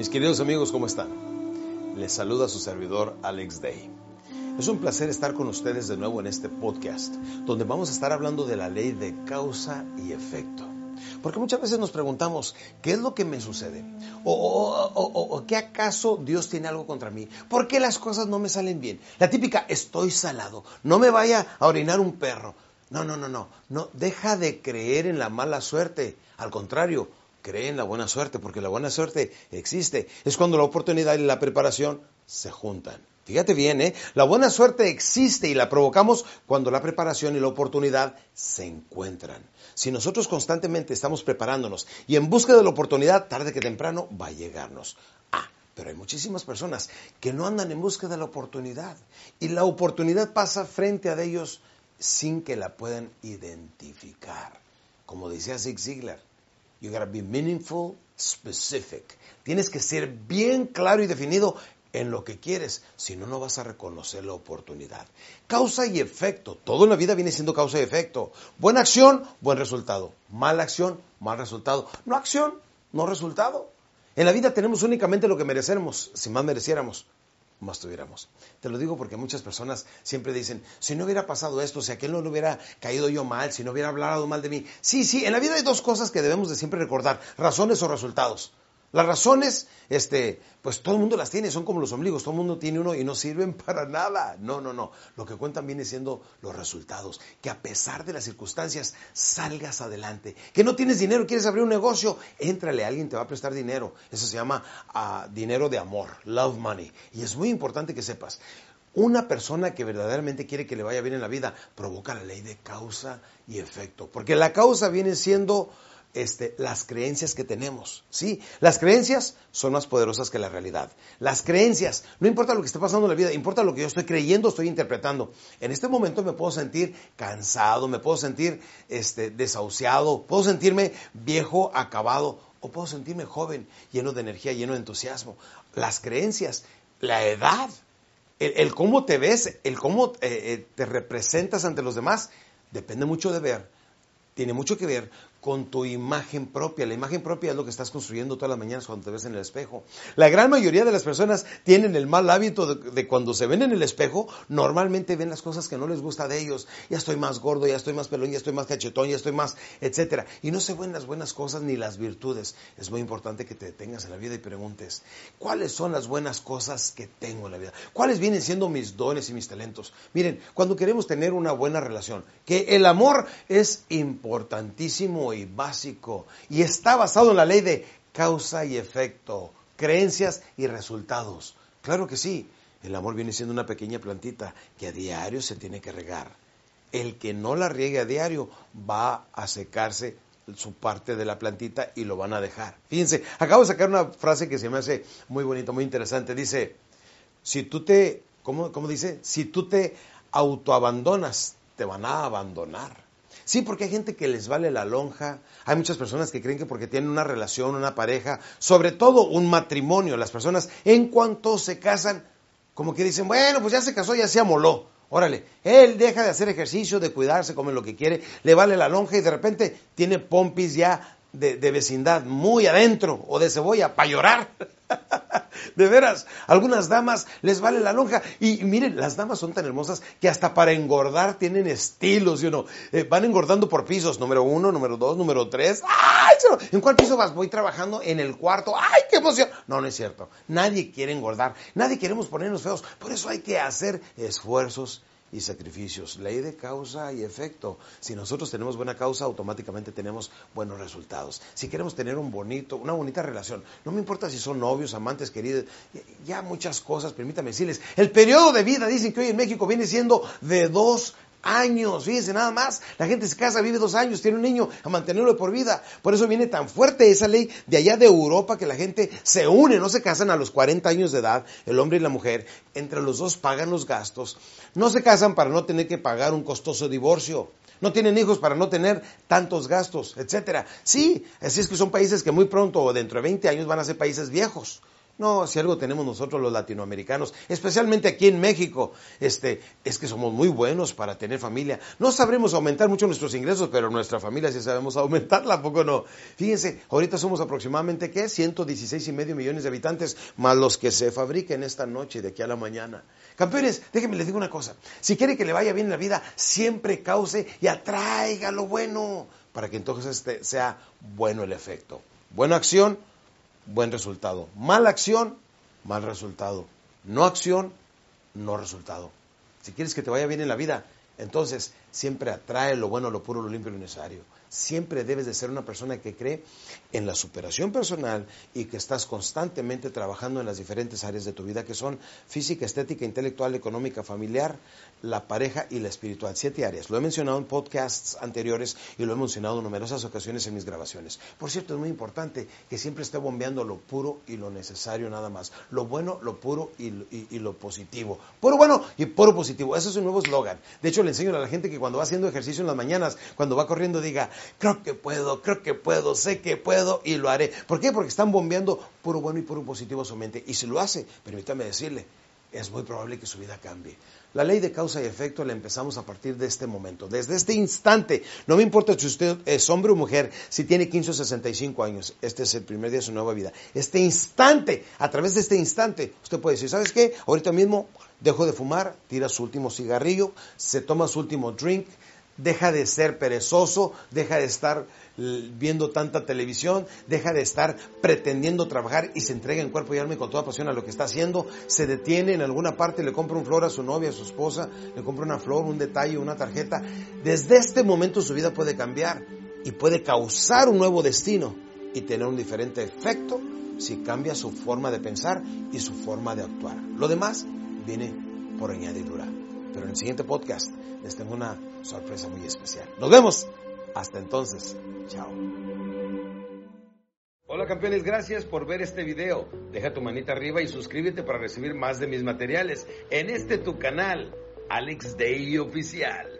Mis queridos amigos, ¿cómo están? Les saluda su servidor Alex Day. Es un placer estar con ustedes de nuevo en este podcast, donde vamos a estar hablando de la ley de causa y efecto. Porque muchas veces nos preguntamos, ¿qué es lo que me sucede? ¿O, qué acaso Dios tiene algo contra mí? ¿Por qué las cosas no me salen bien? La típica, estoy salado, no me vaya a orinar un perro. No, no, no, no, no, deja de creer en la mala suerte. Al contrario, cree en la buena suerte, porque la buena suerte existe. Es cuando la oportunidad y la preparación se juntan. Fíjate bien, ¿eh? La buena suerte existe y la provocamos cuando la preparación y la oportunidad se encuentran. Si nosotros constantemente estamos preparándonos y en busca de la oportunidad, tarde que temprano va a llegarnos. Ah, pero hay muchísimas personas que no andan en busca de la oportunidad y la oportunidad pasa frente a ellos sin que la puedan identificar. Como decía Zig Ziglar, You gotta be meaningful, specific. Tienes que ser bien claro y definido en lo que quieres, si no, no vas a reconocer la oportunidad. Causa y efecto. Todo en la vida viene siendo causa y efecto. Buena acción, buen resultado. Mala acción, mal resultado. No acción, no resultado. En la vida tenemos únicamente lo que merecemos, si más mereciéramos más tuviéramos. Te lo digo porque muchas personas siempre dicen, si no hubiera pasado esto, si aquel no le hubiera caído yo mal, si no hubiera hablado mal de mí. Sí, sí, en la vida hay dos cosas que debemos de siempre recordar, razones o resultados. Las razones, este, pues todo el mundo las tiene, son como los ombligos, todo el mundo tiene uno y no sirven para nada. No, no, no. Lo que cuentan viene siendo los resultados, que a pesar de las circunstancias salgas adelante. Que no tienes dinero, quieres abrir un negocio, éntrale, alguien te va a prestar dinero. Eso se llama ah, dinero de amor, love money. Y es muy importante que sepas, una persona que verdaderamente quiere que le vaya bien en la vida provoca la ley de causa y efecto, porque la causa viene siendo este, las creencias que tenemos. ¿sí? Las creencias son más poderosas que la realidad. Las creencias, no importa lo que esté pasando en la vida, importa lo que yo estoy creyendo, estoy interpretando. En este momento me puedo sentir cansado, me puedo sentir este, desahuciado, puedo sentirme viejo, acabado, o puedo sentirme joven, lleno de energía, lleno de entusiasmo. Las creencias, la edad, el, cómo te ves, el cómo eh, eh, te representas ante los demás, depende mucho de ver tiene mucho que ver con tu imagen propia. La imagen propia es lo que estás construyendo todas las mañanas cuando te ves en el espejo. La gran mayoría de las personas tienen el mal hábito de, cuando se ven en el espejo, normalmente ven las cosas que no les gusta de ellos. Ya estoy más gordo, ya estoy más pelón, ya estoy más cachetón, ya estoy más, etcétera. Y no se ven las buenas cosas ni las virtudes. Es muy importante que te detengas en la vida y preguntes, ¿cuáles son las buenas cosas que tengo en la vida? ¿Cuáles vienen siendo mis dones y mis talentos? Miren, cuando queremos tener una buena relación, que el amor es importantísimo y básico y está basado en la ley de causa y efecto, creencias y resultados. Claro que sí, el amor viene siendo una pequeña plantita que a diario se tiene que regar. El que no la riegue a diario va a secarse su parte de la plantita y lo van a dejar. Fíjense, acabo de sacar una frase que se me hace muy bonita, muy interesante. Dice, si tú te, ¿cómo, cómo dice? Si tú te autoabandonas, te van a abandonar. Sí, porque hay gente que les vale la lonja, hay muchas personas que creen que porque tienen una relación, una pareja, sobre todo un matrimonio, las personas en cuanto se casan, como que dicen, bueno, pues ya se casó, ya se amoló. Órale, él deja de hacer ejercicio, de cuidarse, come lo que quiere, le vale la lonja y de repente tiene pompis ya de, vecindad muy adentro o de cebolla para llorar. De veras, algunas damas les vale la lonja. Y, miren, las damas son tan hermosas que hasta para engordar tienen estilos, ¿sí eh, van engordando por pisos, número uno, número dos, número tres. ¡Ay! ¿En cuál piso vas? Voy trabajando en el cuarto. ¡Ay, qué emoción! No, no es cierto. Nadie quiere engordar. Nadie queremos ponernos feos. Por eso hay que hacer esfuerzos y sacrificios. Ley de causa y efecto. Si nosotros tenemos buena causa, automáticamente tenemos buenos resultados. Si queremos tener un bonito, una bonita relación, no me importa si son novios, amantes, queridos, ya muchas cosas, permítame decirles. El periodo de vida, dicen que hoy en México viene siendo de dos años, fíjense nada más, la gente se casa, vive dos años, tiene un niño a mantenerlo por vida. Por eso viene tan fuerte esa ley de allá de Europa que la gente se une, no se casan a los 40 años de edad, el hombre y la mujer, entre los dos pagan los gastos, no se casan para no tener que pagar un costoso divorcio. No tienen hijos para no tener tantos gastos, etcétera. Sí, así es que son países que muy pronto o dentro de 20 años van a ser países viejos No, si algo tenemos nosotros los latinoamericanos, especialmente aquí en México, este, es que somos muy buenos para tener familia. No sabremos aumentar mucho nuestros ingresos, pero nuestra familia sí sabemos aumentarla, ¿a poco no? Fíjense, ahorita somos aproximadamente, ¿qué? 116 y medio millones de habitantes, más los que se fabriquen esta noche de aquí a la mañana. Campeones, déjenme les digo una cosa. Si quiere que le vaya bien en la vida, siempre cause y atraiga lo bueno, para que entonces este sea bueno el efecto. Buena acción, buen resultado. Mala acción, mal resultado. No acción, no resultado. Si quieres que te vaya bien en la vida, entonces siempre atrae lo bueno, lo puro, lo limpio y lo necesario siempre debes de ser una persona que cree en la superación personal y que estás constantemente trabajando en las diferentes áreas de tu vida que son física, estética, intelectual, económica, familiar, la pareja y la espiritual. Siete áreas. Lo he mencionado en podcasts anteriores y lo he mencionado en numerosas ocasiones en mis grabaciones. Por cierto, es muy importante que siempre esté bombeando lo puro y lo necesario nada más. Lo bueno, lo puro y, y lo positivo. Puro bueno y puro positivo. Ese es un nuevo eslogan. De hecho, le enseño a la gente que cuando va haciendo ejercicio en las mañanas, cuando va corriendo, diga, creo que puedo, creo que puedo, sé que puedo y lo haré. ¿Por qué? Porque están bombeando puro bueno y puro positivo a su mente. Y si lo hace, permítame decirle, es muy probable que su vida cambie. La ley de causa y efecto la empezamos a partir de este momento, desde este instante. No me importa si usted es hombre o mujer, si tiene 15 o 65 años, este es el primer día de su nueva vida. Este instante, a través de este instante, usted puede decir, ¿sabes qué? Ahorita mismo dejo de fumar, tira su último cigarrillo, se toma su último drink, deja de ser perezoso, deja de estar viendo tanta televisión, deja de estar pretendiendo trabajar y se entrega en cuerpo y alma y con toda pasión a lo que está haciendo, se detiene en alguna parte, le compra un flor a su novia, a su esposa, le compra una flor, un detalle, una tarjeta. Desde este momento su vida puede cambiar y puede causar un nuevo destino y tener un diferente efecto si cambia su forma de pensar y su forma de actuar. Lo demás viene por añadidura. Pero en el siguiente podcast les tengo una sorpresa muy especial. Nos vemos. Hasta entonces. Chao. Hola campeones, gracias por ver este video. Deja tu manita arriba y suscríbete para recibir más de mis materiales en este tu canal, Alex Day Oficial.